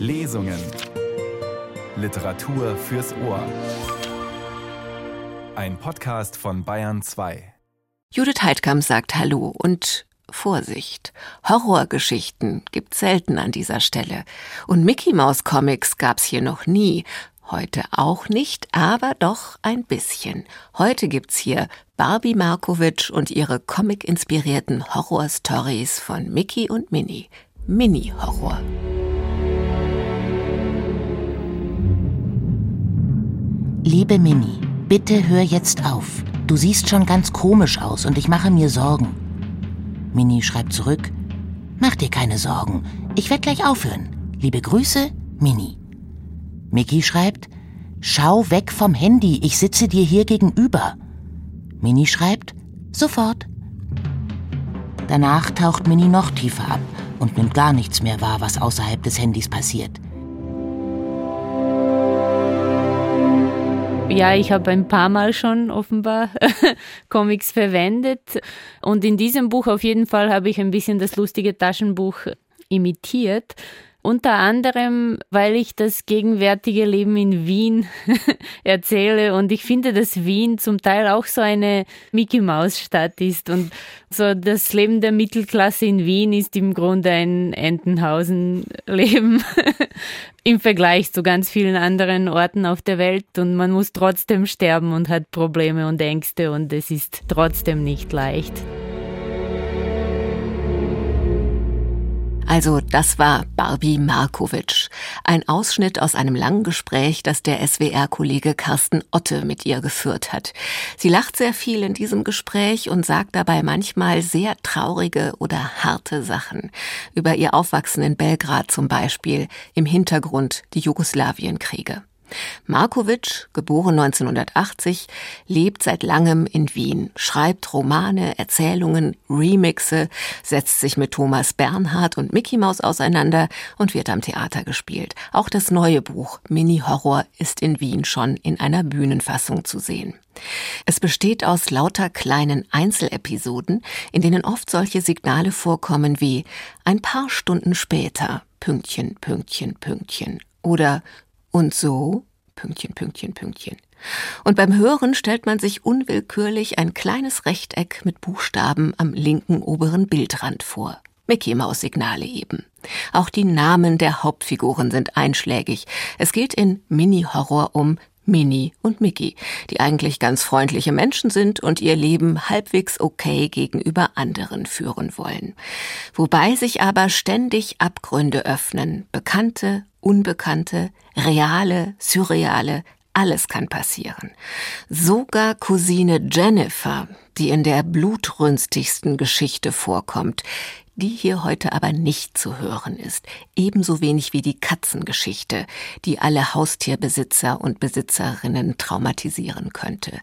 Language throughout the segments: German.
Lesungen. Literatur fürs Ohr. Ein Podcast von Bayern 2. Judith Heidkamp sagt Hallo und Vorsicht. Horrorgeschichten gibt's selten an dieser Stelle. Und Mickey Mouse Comics gab's hier noch nie. Heute auch nicht, aber doch ein bisschen. Heute gibt's hier Barbie Markovic und ihre comic-inspirierten Horror-Stories von Mickey und Minnie. Mini-Horror. Liebe Minnie, bitte hör jetzt auf. Du siehst schon ganz komisch aus und ich mache mir Sorgen. Minnie schreibt zurück, Mach dir keine Sorgen, ich werde gleich aufhören. Liebe Grüße, Minnie. Mickey schreibt, Schau weg vom Handy, ich sitze dir hier gegenüber. Minnie schreibt, sofort. Danach taucht Minnie noch tiefer ab und nimmt gar nichts mehr wahr, was außerhalb des Handys passiert. Ja, ich habe ein paar Mal schon offenbar Comics verwendet und in diesem Buch auf jeden Fall habe ich ein bisschen das lustige Taschenbuch imitiert. Unter anderem, weil ich das gegenwärtige Leben in Wien erzähle und ich finde, dass Wien zum Teil auch so eine Mickey Maus Stadt ist und so das Leben der Mittelklasse in Wien ist im Grunde ein Entenhausen Leben im Vergleich zu ganz vielen anderen Orten auf der Welt und man muss trotzdem sterben und hat Probleme und Ängste und es ist trotzdem nicht leicht. Also das war Barbie Markovic. Ein Ausschnitt aus einem langen Gespräch, das der SWR-Kollege Carsten Otte mit ihr geführt hat. Sie lacht sehr viel in diesem Gespräch und sagt dabei manchmal sehr traurige oder harte Sachen. Über ihr Aufwachsen in Belgrad zum Beispiel, im Hintergrund die Jugoslawienkriege. Markovic, geboren 1980, lebt seit langem in Wien, schreibt Romane, Erzählungen, Remixe, setzt sich mit Thomas Bernhard und Mickey Maus auseinander und wird am Theater gespielt. Auch das neue Buch Mini Horror ist in Wien schon in einer Bühnenfassung zu sehen. Es besteht aus lauter kleinen Einzelepisoden, in denen oft solche Signale vorkommen wie ein paar Stunden später, Pünktchen, Pünktchen, Pünktchen oder und so, Pünktchen, Pünktchen, Pünktchen. Und beim Hören stellt man sich unwillkürlich ein kleines Rechteck mit Buchstaben am linken oberen Bildrand vor. Mickey Maus Signale eben. Auch die Namen der Hauptfiguren sind einschlägig. Es geht in Mini-Horror um Minnie und Mickey, die eigentlich ganz freundliche Menschen sind und ihr Leben halbwegs okay gegenüber anderen führen wollen. Wobei sich aber ständig Abgründe öffnen, bekannte, unbekannte, reale, surreale, alles kann passieren. Sogar Cousine Jennifer, die in der blutrünstigsten Geschichte vorkommt, die hier heute aber nicht zu hören ist, ebenso wenig wie die Katzengeschichte, die alle Haustierbesitzer und Besitzerinnen traumatisieren könnte.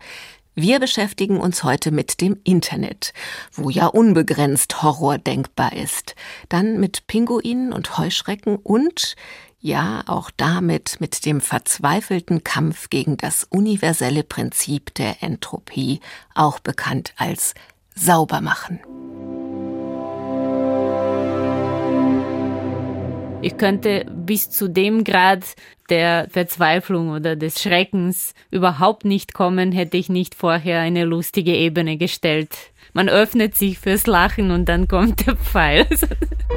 Wir beschäftigen uns heute mit dem Internet, wo ja unbegrenzt Horror denkbar ist. Dann mit Pinguinen und Heuschrecken und ja auch damit mit dem verzweifelten Kampf gegen das universelle Prinzip der Entropie, auch bekannt als Saubermachen. Ich könnte bis zu dem Grad der Verzweiflung oder des Schreckens überhaupt nicht kommen, hätte ich nicht vorher eine lustige Ebene gestellt. Man öffnet sich fürs Lachen und dann kommt der Pfeil.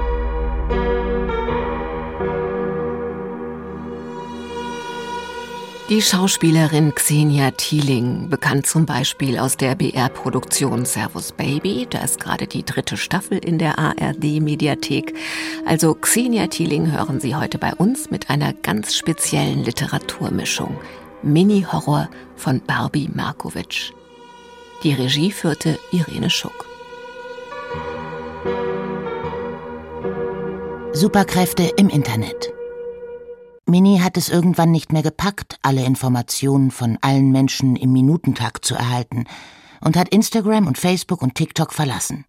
Die Schauspielerin Xenia Thieling, bekannt zum Beispiel aus der BR-Produktion Servus Baby, da ist gerade die dritte Staffel in der ARD-Mediathek. Also Xenia Thieling hören Sie heute bei uns mit einer ganz speziellen Literaturmischung. Mini-Horror von Barbie Markovic. Die Regie führte Irene Schuck. Superkräfte im Internet. Minnie hat es irgendwann nicht mehr gepackt, alle Informationen von allen Menschen im Minutentakt zu erhalten und hat Instagram und Facebook und TikTok verlassen.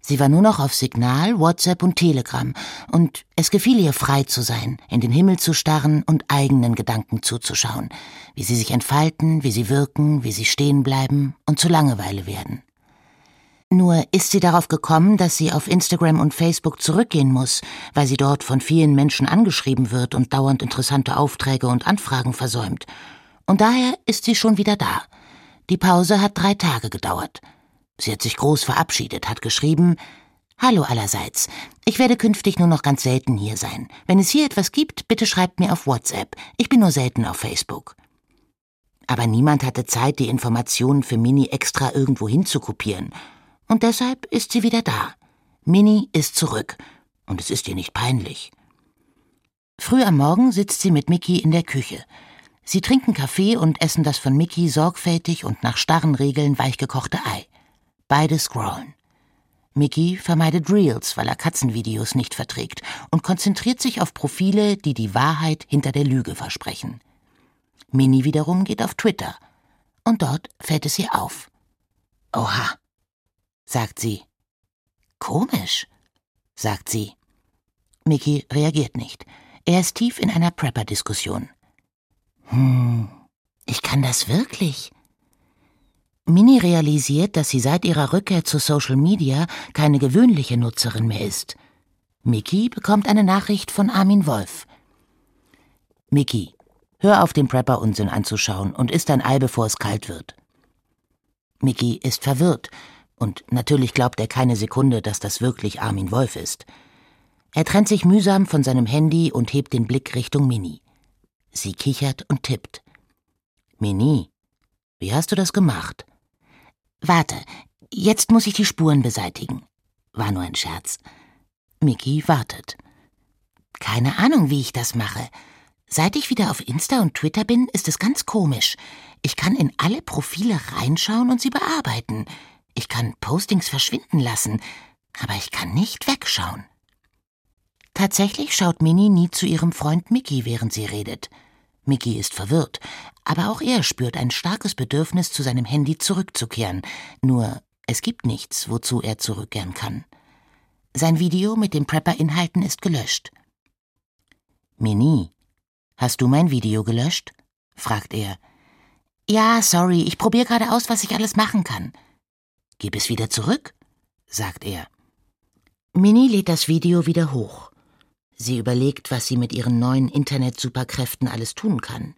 Sie war nur noch auf Signal, WhatsApp und Telegram und es gefiel ihr frei zu sein, in den Himmel zu starren und eigenen Gedanken zuzuschauen, wie sie sich entfalten, wie sie wirken, wie sie stehen bleiben und zur Langeweile werden. Nur ist sie darauf gekommen, dass sie auf Instagram und Facebook zurückgehen muss, weil sie dort von vielen Menschen angeschrieben wird und dauernd interessante Aufträge und Anfragen versäumt. Und daher ist sie schon wieder da. Die Pause hat drei Tage gedauert. Sie hat sich groß verabschiedet, hat geschrieben, Hallo allerseits. Ich werde künftig nur noch ganz selten hier sein. Wenn es hier etwas gibt, bitte schreibt mir auf WhatsApp. Ich bin nur selten auf Facebook. Aber niemand hatte Zeit, die Informationen für Mini extra irgendwo hinzukopieren. Und deshalb ist sie wieder da. Mini ist zurück. Und es ist ihr nicht peinlich. Früh am Morgen sitzt sie mit Mickey in der Küche. Sie trinken Kaffee und essen das von Mickey sorgfältig und nach starren Regeln weichgekochte Ei. Beide scrollen. Mickey vermeidet Reels, weil er Katzenvideos nicht verträgt und konzentriert sich auf Profile, die die Wahrheit hinter der Lüge versprechen. Minnie wiederum geht auf Twitter. Und dort fällt es ihr auf. Oha, sagt sie. Komisch, sagt sie. Mickey reagiert nicht. Er ist tief in einer Prepper-Diskussion. Hm, ich kann das wirklich, Minnie realisiert, dass sie seit ihrer Rückkehr zu Social Media keine gewöhnliche Nutzerin mehr ist. Mickey bekommt eine Nachricht von Armin Wolf. Mickey, hör auf, den Prepper-Unsinn anzuschauen und isst ein Ei, bevor es kalt wird. Mickey ist verwirrt und natürlich glaubt er keine Sekunde, dass das wirklich Armin Wolf ist. Er trennt sich mühsam von seinem Handy und hebt den Blick Richtung Minnie. Sie kichert und tippt. Minnie, wie hast du das gemacht? Warte, jetzt muss ich die Spuren beseitigen. War nur ein Scherz. Mickey wartet. Keine Ahnung, wie ich das mache. Seit ich wieder auf Insta und Twitter bin, ist es ganz komisch. Ich kann in alle Profile reinschauen und sie bearbeiten. Ich kann Postings verschwinden lassen, aber ich kann nicht wegschauen. Tatsächlich schaut Minnie nie zu ihrem Freund Mickey, während sie redet. Mickey ist verwirrt, aber auch er spürt ein starkes Bedürfnis, zu seinem Handy zurückzukehren. Nur es gibt nichts, wozu er zurückkehren kann. Sein Video mit den Prepper-Inhalten ist gelöscht. Minnie, hast du mein Video gelöscht? fragt er. Ja, sorry, ich probiere gerade aus, was ich alles machen kann. Gib es wieder zurück, sagt er. Minnie lädt das Video wieder hoch. Sie überlegt, was sie mit ihren neuen Internet-Superkräften alles tun kann.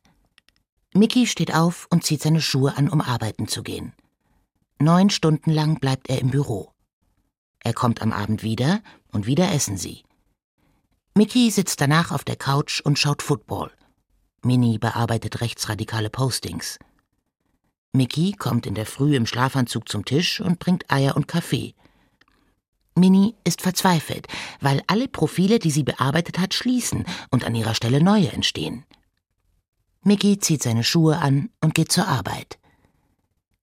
Mickey steht auf und zieht seine Schuhe an, um arbeiten zu gehen. Neun Stunden lang bleibt er im Büro. Er kommt am Abend wieder und wieder essen sie. Mickey sitzt danach auf der Couch und schaut Football. Minnie bearbeitet rechtsradikale Postings. Mickey kommt in der Früh im Schlafanzug zum Tisch und bringt Eier und Kaffee. Minnie ist verzweifelt, weil alle Profile, die sie bearbeitet hat, schließen und an ihrer Stelle neue entstehen. Mickey zieht seine Schuhe an und geht zur Arbeit.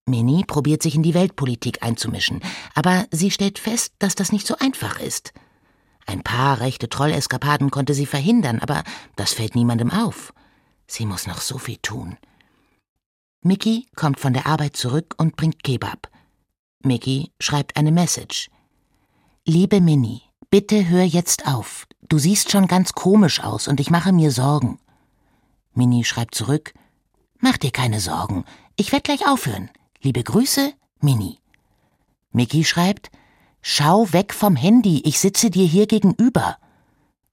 Minnie probiert sich in die Weltpolitik einzumischen, aber sie stellt fest, dass das nicht so einfach ist. Ein paar rechte Trolleskapaden konnte sie verhindern, aber das fällt niemandem auf. Sie muss noch so viel tun. Mickey kommt von der Arbeit zurück und bringt Kebab. Mickey schreibt eine Message. Liebe Minnie, bitte hör jetzt auf. Du siehst schon ganz komisch aus und ich mache mir Sorgen. Minnie schreibt zurück: Mach dir keine Sorgen. Ich werd gleich aufhören. Liebe Grüße, Minnie. Mickey schreibt: Schau weg vom Handy, ich sitze dir hier gegenüber.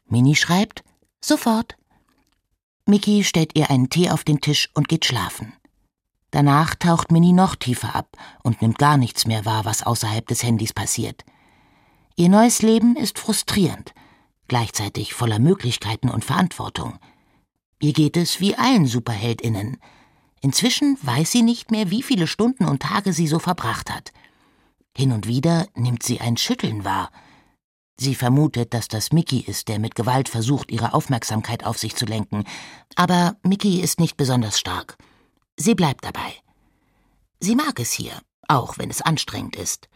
Minnie schreibt: Sofort. Mickey stellt ihr einen Tee auf den Tisch und geht schlafen. Danach taucht Minnie noch tiefer ab und nimmt gar nichts mehr wahr, was außerhalb des Handys passiert. Ihr neues Leben ist frustrierend, gleichzeitig voller Möglichkeiten und Verantwortung. Ihr geht es wie allen Superheldinnen. Inzwischen weiß sie nicht mehr, wie viele Stunden und Tage sie so verbracht hat. Hin und wieder nimmt sie ein Schütteln wahr. Sie vermutet, dass das Mickey ist, der mit Gewalt versucht, ihre Aufmerksamkeit auf sich zu lenken. Aber Mickey ist nicht besonders stark. Sie bleibt dabei. Sie mag es hier, auch wenn es anstrengend ist.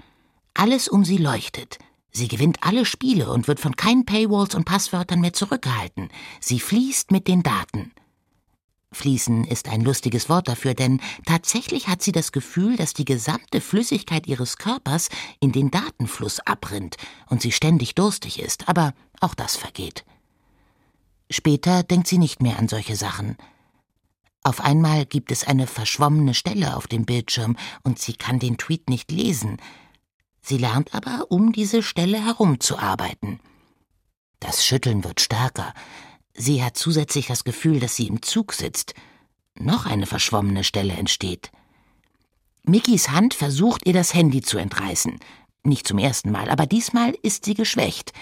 Alles um sie leuchtet. Sie gewinnt alle Spiele und wird von keinen Paywalls und Passwörtern mehr zurückgehalten. Sie fließt mit den Daten. Fließen ist ein lustiges Wort dafür, denn tatsächlich hat sie das Gefühl, dass die gesamte Flüssigkeit ihres Körpers in den Datenfluss abrinnt und sie ständig durstig ist, aber auch das vergeht. Später denkt sie nicht mehr an solche Sachen. Auf einmal gibt es eine verschwommene Stelle auf dem Bildschirm und sie kann den Tweet nicht lesen. Sie lernt aber, um diese Stelle herumzuarbeiten. Das Schütteln wird stärker. Sie hat zusätzlich das Gefühl, dass sie im Zug sitzt. Noch eine verschwommene Stelle entsteht. Mickys Hand versucht ihr das Handy zu entreißen. Nicht zum ersten Mal, aber diesmal ist sie geschwächt.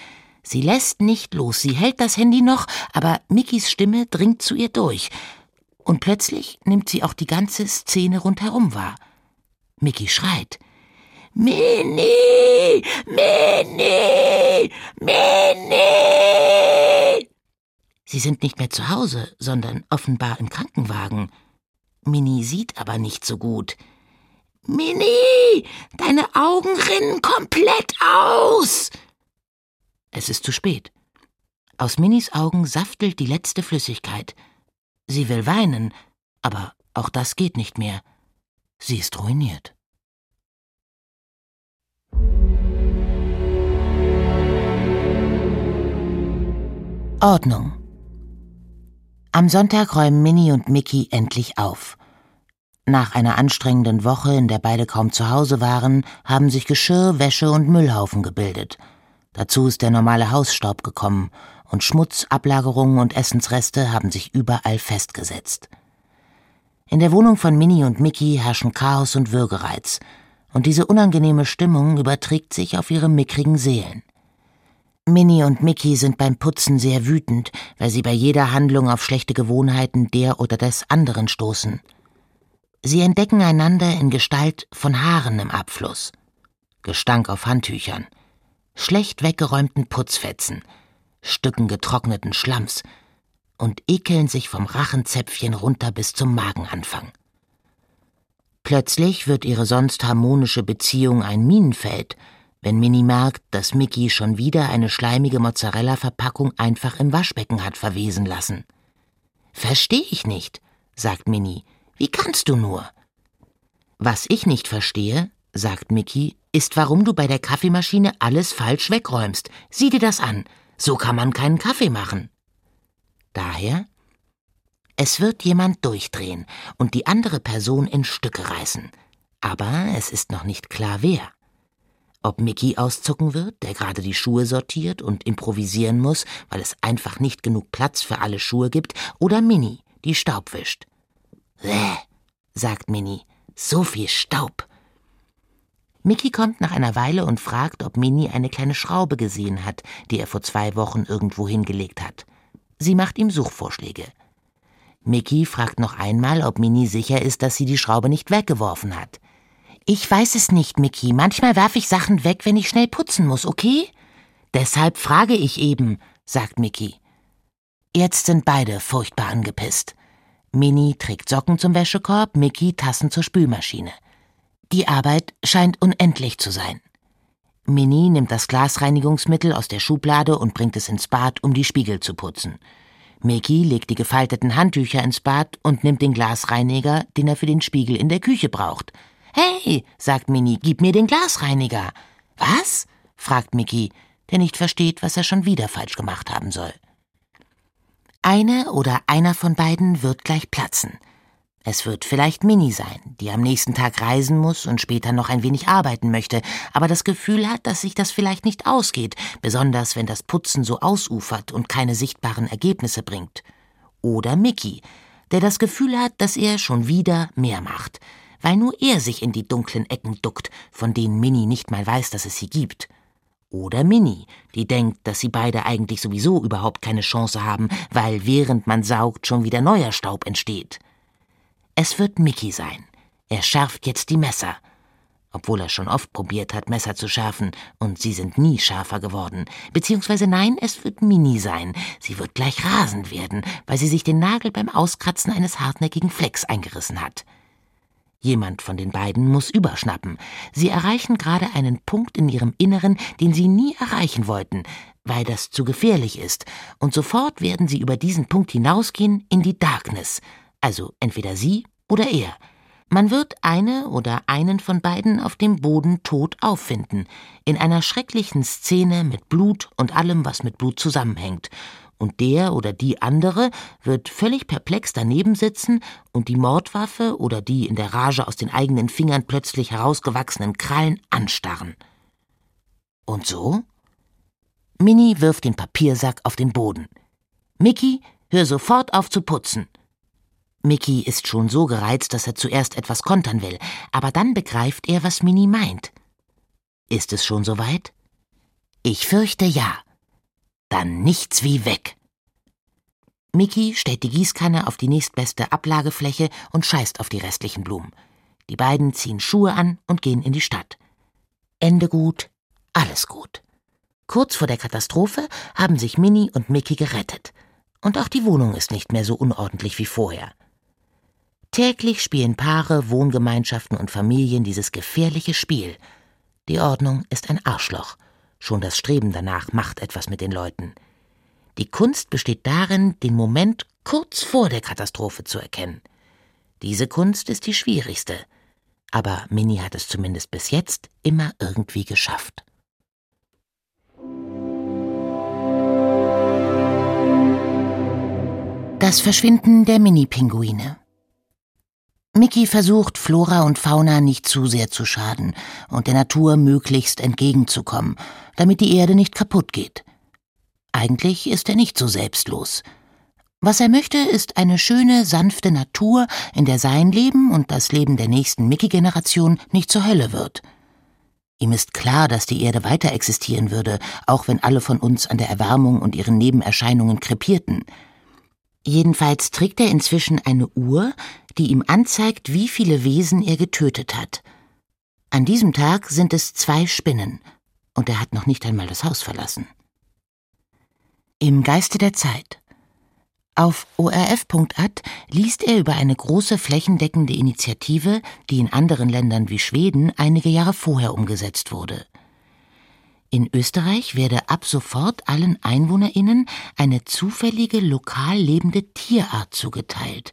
Sie lässt nicht los, sie hält das Handy noch, aber Mickys Stimme dringt zu ihr durch. Und plötzlich nimmt sie auch die ganze Szene rundherum wahr. Mickey schreit. Minnie! Minnie! Minnie! Sie sind nicht mehr zu Hause, sondern offenbar im Krankenwagen. Minnie sieht aber nicht so gut. Minnie! Deine Augen rinnen komplett aus! Es ist zu spät. Aus Minnies Augen saftelt die letzte Flüssigkeit. Sie will weinen, aber auch das geht nicht mehr. Sie ist ruiniert. Ordnung. Am Sonntag räumen Minnie und Mickey endlich auf. Nach einer anstrengenden Woche, in der beide kaum zu Hause waren, haben sich Geschirr, Wäsche und Müllhaufen gebildet. Dazu ist der normale Hausstaub gekommen und Schmutz, Ablagerungen und Essensreste haben sich überall festgesetzt. In der Wohnung von Minnie und Mickey herrschen Chaos und Würgereiz, und diese unangenehme Stimmung überträgt sich auf ihre mickrigen Seelen. Minnie und Mickey sind beim Putzen sehr wütend, weil sie bei jeder Handlung auf schlechte Gewohnheiten der oder des anderen stoßen. Sie entdecken einander in Gestalt von Haaren im Abfluss, Gestank auf Handtüchern, schlecht weggeräumten Putzfetzen, Stücken getrockneten Schlamms und ekeln sich vom Rachenzäpfchen runter bis zum Magenanfang. Plötzlich wird ihre sonst harmonische Beziehung ein Minenfeld – wenn Minnie merkt, dass Mickey schon wieder eine schleimige Mozzarella-Verpackung einfach im Waschbecken hat verwesen lassen. Versteh ich nicht, sagt Minnie. Wie kannst du nur? Was ich nicht verstehe, sagt Mickey, ist, warum du bei der Kaffeemaschine alles falsch wegräumst. Sieh dir das an. So kann man keinen Kaffee machen. Daher? Es wird jemand durchdrehen und die andere Person in Stücke reißen. Aber es ist noch nicht klar wer. Ob Mickey auszucken wird, der gerade die Schuhe sortiert und improvisieren muss, weil es einfach nicht genug Platz für alle Schuhe gibt, oder Minnie, die Staub wischt. Bäh, sagt Minnie, so viel Staub. Mickey kommt nach einer Weile und fragt, ob Minnie eine kleine Schraube gesehen hat, die er vor zwei Wochen irgendwo hingelegt hat. Sie macht ihm Suchvorschläge. Mickey fragt noch einmal, ob Minnie sicher ist, dass sie die Schraube nicht weggeworfen hat. Ich weiß es nicht, Mickey. Manchmal werfe ich Sachen weg, wenn ich schnell putzen muss, okay? Deshalb frage ich eben, sagt Mickey. Jetzt sind beide furchtbar angepisst. Minnie trägt Socken zum Wäschekorb, Mickey Tassen zur Spülmaschine. Die Arbeit scheint unendlich zu sein. Minnie nimmt das Glasreinigungsmittel aus der Schublade und bringt es ins Bad, um die Spiegel zu putzen. Mickey legt die gefalteten Handtücher ins Bad und nimmt den Glasreiniger, den er für den Spiegel in der Küche braucht. Hey, sagt Minnie, gib mir den Glasreiniger. Was? fragt Mickey, der nicht versteht, was er schon wieder falsch gemacht haben soll. Eine oder einer von beiden wird gleich platzen. Es wird vielleicht Minnie sein, die am nächsten Tag reisen muss und später noch ein wenig arbeiten möchte, aber das Gefühl hat, dass sich das vielleicht nicht ausgeht, besonders wenn das Putzen so ausufert und keine sichtbaren Ergebnisse bringt. Oder Mickey, der das Gefühl hat, dass er schon wieder mehr macht, weil nur er sich in die dunklen Ecken duckt, von denen Minnie nicht mal weiß, dass es sie gibt. Oder Minnie, die denkt, dass sie beide eigentlich sowieso überhaupt keine Chance haben, weil während man saugt schon wieder neuer Staub entsteht. Es wird Mickey sein. Er schärft jetzt die Messer. Obwohl er schon oft probiert hat, Messer zu schärfen, und sie sind nie schärfer geworden. Beziehungsweise nein, es wird Minnie sein. Sie wird gleich rasend werden, weil sie sich den Nagel beim Auskratzen eines hartnäckigen Flecks eingerissen hat. Jemand von den beiden muss überschnappen. Sie erreichen gerade einen Punkt in ihrem Inneren, den sie nie erreichen wollten, weil das zu gefährlich ist, und sofort werden sie über diesen Punkt hinausgehen in die Darkness, also entweder sie oder er. Man wird eine oder einen von beiden auf dem Boden tot auffinden, in einer schrecklichen Szene mit Blut und allem, was mit Blut zusammenhängt, und der oder die andere wird völlig perplex daneben sitzen und die Mordwaffe oder die in der Rage aus den eigenen Fingern plötzlich herausgewachsenen Krallen anstarren. Und so? Minnie wirft den Papiersack auf den Boden. Mickey, hör sofort auf zu putzen. Mickey ist schon so gereizt, dass er zuerst etwas kontern will, aber dann begreift er, was Minnie meint. Ist es schon soweit? Ich fürchte ja. Dann nichts wie weg. Mickey stellt die Gießkanne auf die nächstbeste Ablagefläche und scheißt auf die restlichen Blumen. Die beiden ziehen Schuhe an und gehen in die Stadt. Ende gut, alles gut. Kurz vor der Katastrophe haben sich Minnie und Mickey gerettet. Und auch die Wohnung ist nicht mehr so unordentlich wie vorher. Täglich spielen Paare, Wohngemeinschaften und Familien dieses gefährliche Spiel – die Ordnung ist ein Arschloch. Schon das Streben danach macht etwas mit den Leuten. Die Kunst besteht darin, den Moment kurz vor der Katastrophe zu erkennen. Diese Kunst ist die schwierigste. Aber Minnie hat es zumindest bis jetzt immer irgendwie geschafft. Das Verschwinden der Mini-Pinguine. Mickey versucht, Flora und Fauna nicht zu sehr zu schaden und der Natur möglichst entgegenzukommen, damit die Erde nicht kaputt geht. Eigentlich ist er nicht so selbstlos. Was er möchte, ist eine schöne, sanfte Natur, in der sein Leben und das Leben der nächsten Mickey-Generation nicht zur Hölle wird. Ihm ist klar, dass die Erde weiter existieren würde, auch wenn alle von uns an der Erwärmung und ihren Nebenerscheinungen krepierten. Jedenfalls trägt er inzwischen eine Uhr, die ihm anzeigt, wie viele Wesen er getötet hat. An diesem Tag sind es zwei Spinnen, und er hat noch nicht einmal das Haus verlassen. Im Geiste der Zeit. Auf orf.at liest er über eine große flächendeckende Initiative, die in anderen Ländern wie Schweden einige Jahre vorher umgesetzt wurde. In Österreich werde ab sofort allen EinwohnerInnen eine zufällige lokal lebende Tierart zugeteilt,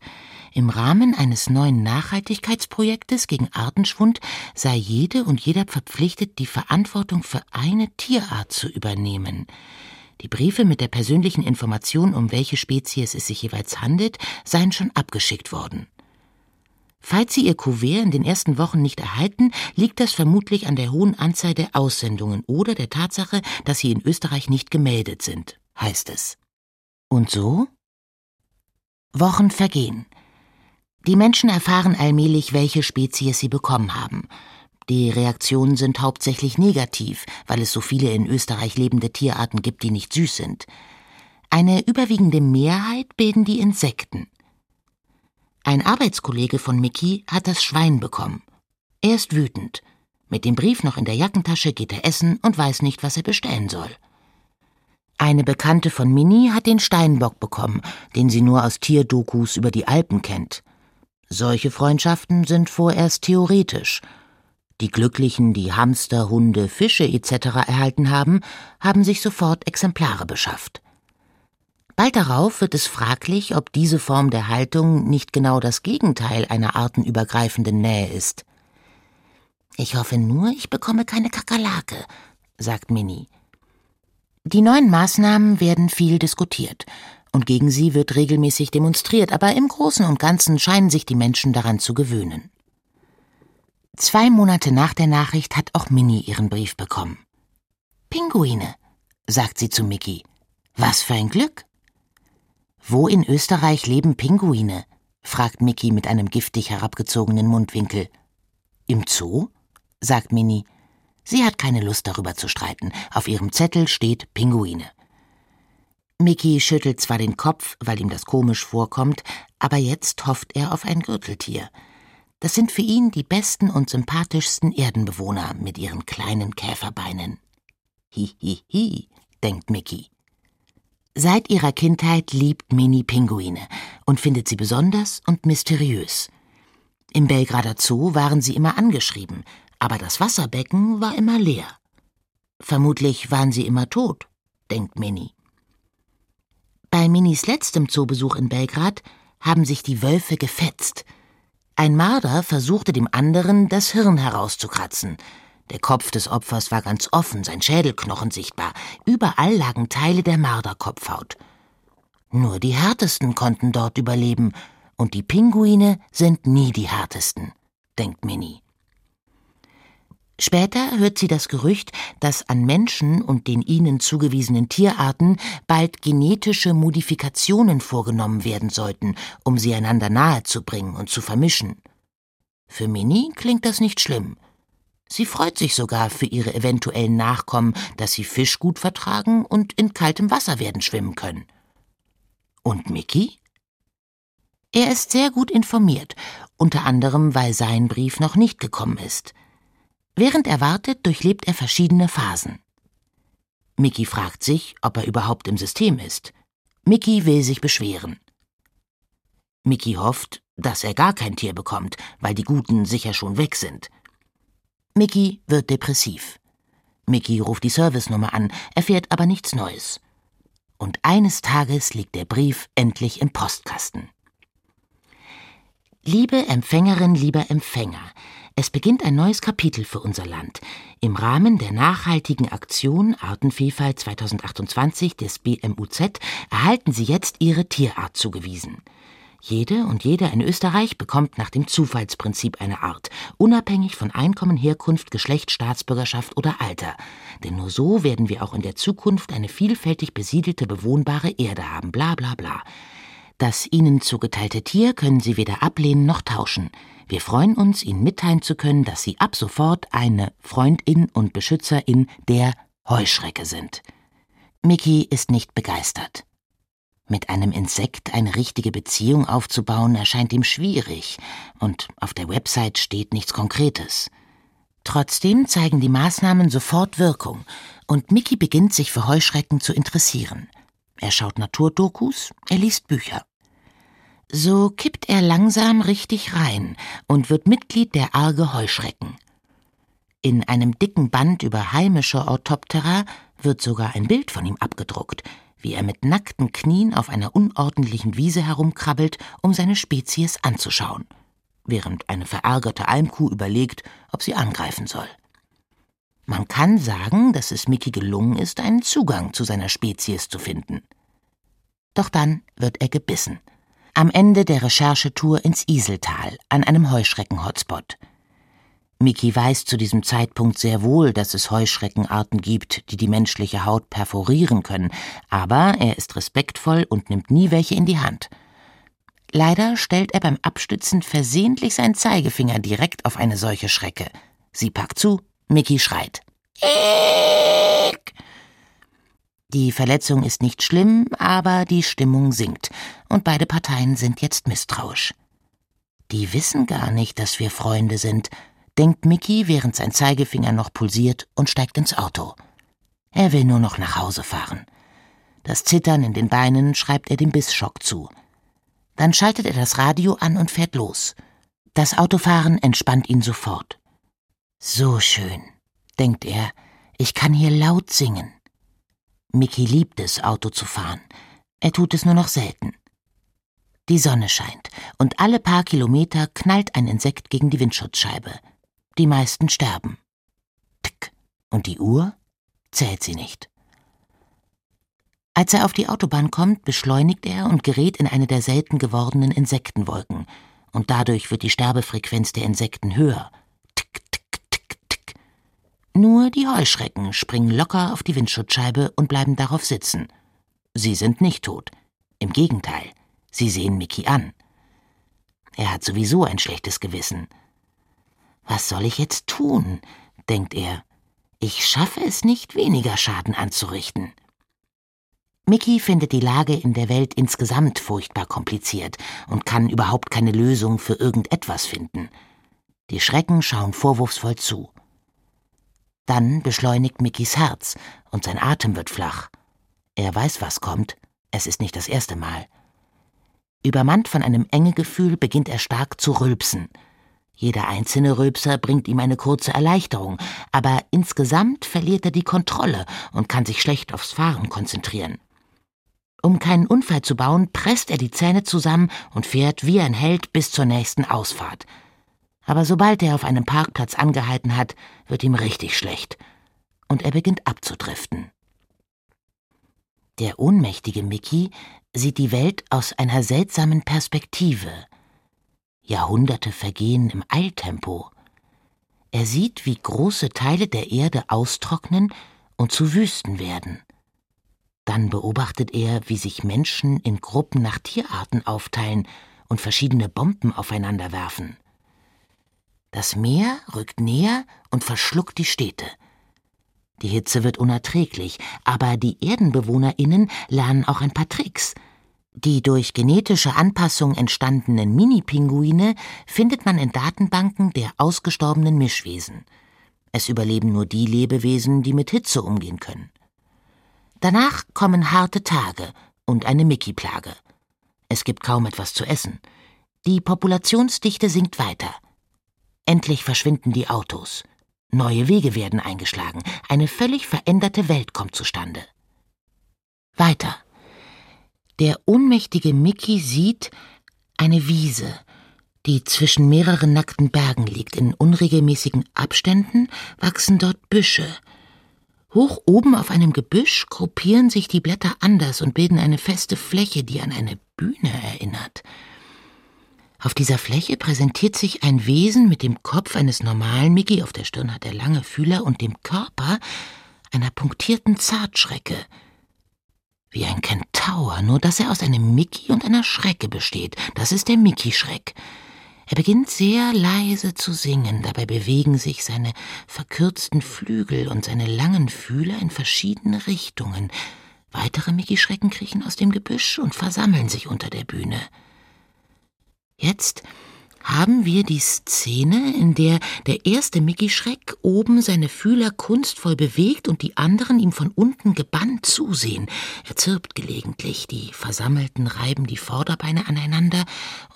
im Rahmen eines neuen Nachhaltigkeitsprojektes gegen Artenschwund sei jede und jeder verpflichtet, die Verantwortung für eine Tierart zu übernehmen. Die Briefe mit der persönlichen Information, um welche Spezies es sich jeweils handelt, seien schon abgeschickt worden. Falls Sie Ihr Kuvert in den ersten Wochen nicht erhalten, liegt das vermutlich an der hohen Anzahl der Aussendungen oder der Tatsache, dass Sie in Österreich nicht gemeldet sind, heißt es. Und so? Wochen vergehen. Die Menschen erfahren allmählich, welche Spezies sie bekommen haben. Die Reaktionen sind hauptsächlich negativ, weil es so viele in Österreich lebende Tierarten gibt, die nicht süß sind. Eine überwiegende Mehrheit bilden die Insekten. Ein Arbeitskollege von Mickey hat das Schwein bekommen. Er ist wütend. Mit dem Brief noch in der Jackentasche geht er essen und weiß nicht, was er bestellen soll. Eine Bekannte von Minnie hat den Steinbock bekommen, den sie nur aus Tierdokus über die Alpen kennt. Solche Freundschaften sind vorerst theoretisch. Die Glücklichen, die Hamster, Hunde, Fische etc. erhalten haben, haben sich sofort Exemplare beschafft. Bald darauf wird es fraglich, ob diese Form der Haltung nicht genau das Gegenteil einer artenübergreifenden Nähe ist. Ich hoffe nur, ich bekomme keine Kakerlake, sagt Minnie. Die neuen Maßnahmen werden viel diskutiert und gegen sie wird regelmäßig demonstriert, aber im Großen und Ganzen scheinen sich die Menschen daran zu gewöhnen. Zwei Monate nach der Nachricht hat auch Minnie ihren Brief bekommen. Pinguine, sagt sie zu Mickey. Was für ein Glück! Wo in Österreich leben Pinguine? fragt Mickey mit einem giftig herabgezogenen Mundwinkel. Im Zoo? sagt Minnie. Sie hat keine Lust darüber zu streiten. Auf ihrem Zettel steht Pinguine. Mickey schüttelt zwar den Kopf, weil ihm das komisch vorkommt, aber jetzt hofft er auf ein Gürteltier. Das sind für ihn die besten und sympathischsten Erdenbewohner mit ihren kleinen Käferbeinen. Hi, hi, hi, denkt Mickey. Seit ihrer Kindheit liebt Minnie Pinguine und findet sie besonders und mysteriös. Im Belgrader Zoo waren sie immer angeschrieben, aber das Wasserbecken war immer leer. Vermutlich waren sie immer tot, denkt Minnie. Bei Minis letztem Zoobesuch in Belgrad haben sich die Wölfe gefetzt. Ein Marder versuchte dem anderen das Hirn herauszukratzen. Der Kopf des Opfers war ganz offen, sein Schädelknochen sichtbar. Überall lagen Teile der Marderkopfhaut. Nur die härtesten konnten dort überleben, und die Pinguine sind nie die härtesten, denkt Minnie. Später hört sie das Gerücht, dass an Menschen und den ihnen zugewiesenen Tierarten bald genetische Modifikationen vorgenommen werden sollten, um sie einander nahezubringen und zu vermischen. Für Minnie klingt das nicht schlimm. Sie freut sich sogar für ihre eventuellen Nachkommen, dass sie Fisch gut vertragen und in kaltem Wasser werden schwimmen können. Und Mickey? Er ist sehr gut informiert, unter anderem, weil sein Brief noch nicht gekommen ist. Während er wartet, durchlebt er verschiedene Phasen. Mickey fragt sich, ob er überhaupt im System ist. Mickey will sich beschweren. Mickey hofft, dass er gar kein Tier bekommt, weil die Guten sicher schon weg sind. Mickey wird depressiv. Mickey ruft die Servicenummer an, erfährt aber nichts Neues. Und eines Tages liegt der Brief endlich im Postkasten. Liebe Empfängerin, lieber Empfänger, es beginnt ein neues Kapitel für unser Land. Im Rahmen der nachhaltigen Aktion Artenvielfalt 2028 des BMUZ erhalten Sie jetzt Ihre Tierart zugewiesen. Jede und jeder in Österreich bekommt nach dem Zufallsprinzip eine Art, unabhängig von Einkommen, Herkunft, Geschlecht, Staatsbürgerschaft oder Alter. Denn nur so werden wir auch in der Zukunft eine vielfältig besiedelte, bewohnbare Erde haben, bla bla bla. Das Ihnen zugeteilte Tier können Sie weder ablehnen noch tauschen. Wir freuen uns, Ihnen mitteilen zu können, dass Sie ab sofort eine Freundin und Beschützerin der Heuschrecke sind. Mickey ist nicht begeistert. Mit einem Insekt eine richtige Beziehung aufzubauen erscheint ihm schwierig, und auf der Website steht nichts Konkretes. Trotzdem zeigen die Maßnahmen sofort Wirkung, und Mickey beginnt sich für Heuschrecken zu interessieren. Er schaut Naturdokus, er liest Bücher. So kippt er langsam richtig rein und wird Mitglied der Arge Heuschrecken. In einem dicken Band über heimische Orthoptera wird sogar ein Bild von ihm abgedruckt, wie er mit nackten Knien auf einer unordentlichen Wiese herumkrabbelt, um seine Spezies anzuschauen, während eine verärgerte Almkuh überlegt, ob sie angreifen soll. Man kann sagen, dass es Mickey gelungen ist, einen Zugang zu seiner Spezies zu finden. Doch dann wird er gebissen – am Ende der Recherchetour ins Iseltal, an einem Heuschrecken-Hotspot. Miki weiß zu diesem Zeitpunkt sehr wohl, dass es Heuschreckenarten gibt, die die menschliche Haut perforieren können, aber er ist respektvoll und nimmt nie welche in die Hand. Leider stellt er beim Abstützen versehentlich seinen Zeigefinger direkt auf eine solche Schrecke. Sie packt zu, Miki schreit. Eek! Die Verletzung ist nicht schlimm, aber die Stimmung sinkt, und beide Parteien sind jetzt misstrauisch. Die wissen gar nicht, dass wir Freunde sind, denkt Mickey, während sein Zeigefinger noch pulsiert und steigt ins Auto. Er will nur noch nach Hause fahren. Das Zittern in den Beinen schreibt er dem Bissschock zu. Dann schaltet er das Radio an und fährt los. Das Autofahren entspannt ihn sofort. So schön, denkt er, ich kann hier laut singen. Mickey liebt es, Auto zu fahren. Er tut es nur noch selten. Die Sonne scheint, und alle paar Kilometer knallt ein Insekt gegen die Windschutzscheibe. Die meisten sterben. Tick. Und die Uhr? Zählt sie nicht. Als er auf die Autobahn kommt, beschleunigt er und gerät in eine der selten gewordenen Insektenwolken, und dadurch wird die Sterbefrequenz der Insekten höher. Nur die Heuschrecken springen locker auf die Windschutzscheibe und bleiben darauf sitzen. Sie sind nicht tot. Im Gegenteil, sie sehen Mickey an. Er hat sowieso ein schlechtes Gewissen. Was soll ich jetzt tun? denkt er. Ich schaffe es nicht, weniger Schaden anzurichten. Mickey findet die Lage in der Welt insgesamt furchtbar kompliziert und kann überhaupt keine Lösung für irgendetwas finden. Die Schrecken schauen vorwurfsvoll zu. Dann beschleunigt Mickys Herz und sein Atem wird flach. Er weiß, was kommt. Es ist nicht das erste Mal. Übermannt von einem Engegefühl beginnt er stark zu rülpsen. Jeder einzelne Rülpser bringt ihm eine kurze Erleichterung, aber insgesamt verliert er die Kontrolle und kann sich schlecht aufs Fahren konzentrieren. Um keinen Unfall zu bauen, presst er die Zähne zusammen und fährt wie ein Held bis zur nächsten Ausfahrt aber sobald er auf einem Parkplatz angehalten hat, wird ihm richtig schlecht, und er beginnt abzudriften. Der ohnmächtige Mickey sieht die Welt aus einer seltsamen Perspektive. Jahrhunderte vergehen im Eiltempo. Er sieht, wie große Teile der Erde austrocknen und zu Wüsten werden. Dann beobachtet er, wie sich Menschen in Gruppen nach Tierarten aufteilen und verschiedene Bomben aufeinander werfen. Das Meer rückt näher und verschluckt die Städte. Die Hitze wird unerträglich, aber die Erdenbewohnerinnen lernen auch ein paar Tricks. Die durch genetische Anpassung entstandenen Mini-Pinguine findet man in Datenbanken der ausgestorbenen Mischwesen. Es überleben nur die Lebewesen, die mit Hitze umgehen können. Danach kommen harte Tage und eine Mickey-Plage. Es gibt kaum etwas zu essen. Die Populationsdichte sinkt weiter. Endlich verschwinden die Autos. Neue Wege werden eingeschlagen. Eine völlig veränderte Welt kommt zustande. Weiter. Der ohnmächtige Mickey sieht eine Wiese, die zwischen mehreren nackten Bergen liegt. In unregelmäßigen Abständen wachsen dort Büsche. Hoch oben auf einem Gebüsch gruppieren sich die Blätter anders und bilden eine feste Fläche, die an eine Bühne erinnert. Auf dieser Fläche präsentiert sich ein Wesen mit dem Kopf eines normalen Mickey, auf der Stirn hat er lange Fühler und dem Körper einer punktierten Zartschrecke. Wie ein Kentaur, nur dass er aus einem Mickey und einer Schrecke besteht. Das ist der Mickey-Schreck. Er beginnt sehr leise zu singen, dabei bewegen sich seine verkürzten Flügel und seine langen Fühler in verschiedene Richtungen. Weitere Mickey-Schrecken kriechen aus dem Gebüsch und versammeln sich unter der Bühne. Jetzt haben wir die Szene, in der der erste Mickey Schreck oben seine Fühler kunstvoll bewegt und die anderen ihm von unten gebannt zusehen. Er zirpt gelegentlich, die Versammelten reiben die Vorderbeine aneinander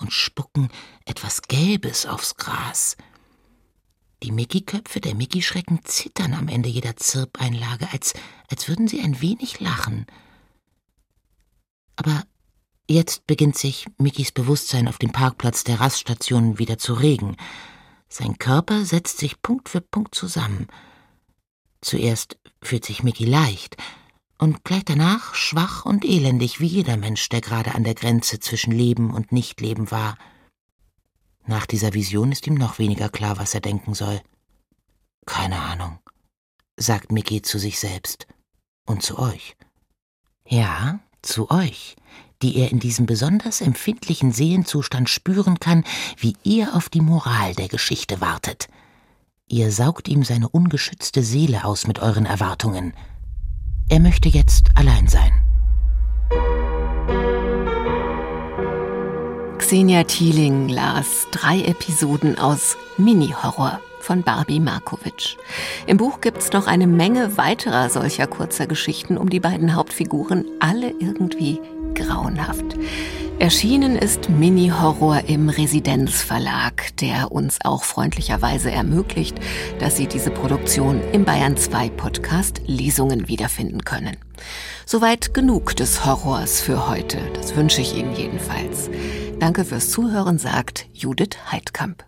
und spucken etwas Gelbes aufs Gras. Die Mickey-Köpfe der Mickey-Schrecken zittern am Ende jeder Zirpeinlage, als, als würden sie ein wenig lachen. Aber Jetzt beginnt sich Mickys Bewusstsein auf dem Parkplatz der Raststation wieder zu regen. Sein Körper setzt sich Punkt für Punkt zusammen. Zuerst fühlt sich Mickey leicht und gleich danach schwach und elendig wie jeder Mensch, der gerade an der Grenze zwischen Leben und Nichtleben war. Nach dieser Vision ist ihm noch weniger klar, was er denken soll. Keine Ahnung, sagt Mickey zu sich selbst und zu euch. Ja, zu euch, die er in diesem besonders empfindlichen Seelenzustand spüren kann, wie ihr auf die Moral der Geschichte wartet. Ihr saugt ihm seine ungeschützte Seele aus mit euren Erwartungen. Er möchte jetzt allein sein. Xenia Thieling las drei Episoden aus Mini-Horror von Barbie Markovic. Im Buch gibt's noch eine Menge weiterer solcher kurzer Geschichten um die beiden Hauptfiguren, alle irgendwie grauenhaft. Erschienen ist Mini-Horror im Residenzverlag, der uns auch freundlicherweise ermöglicht, dass Sie diese Produktion im Bayern 2 Podcast Lesungen wiederfinden können. Soweit genug des Horrors für heute. Das wünsche ich Ihnen jedenfalls. Danke fürs Zuhören, sagt Judith Heidkamp.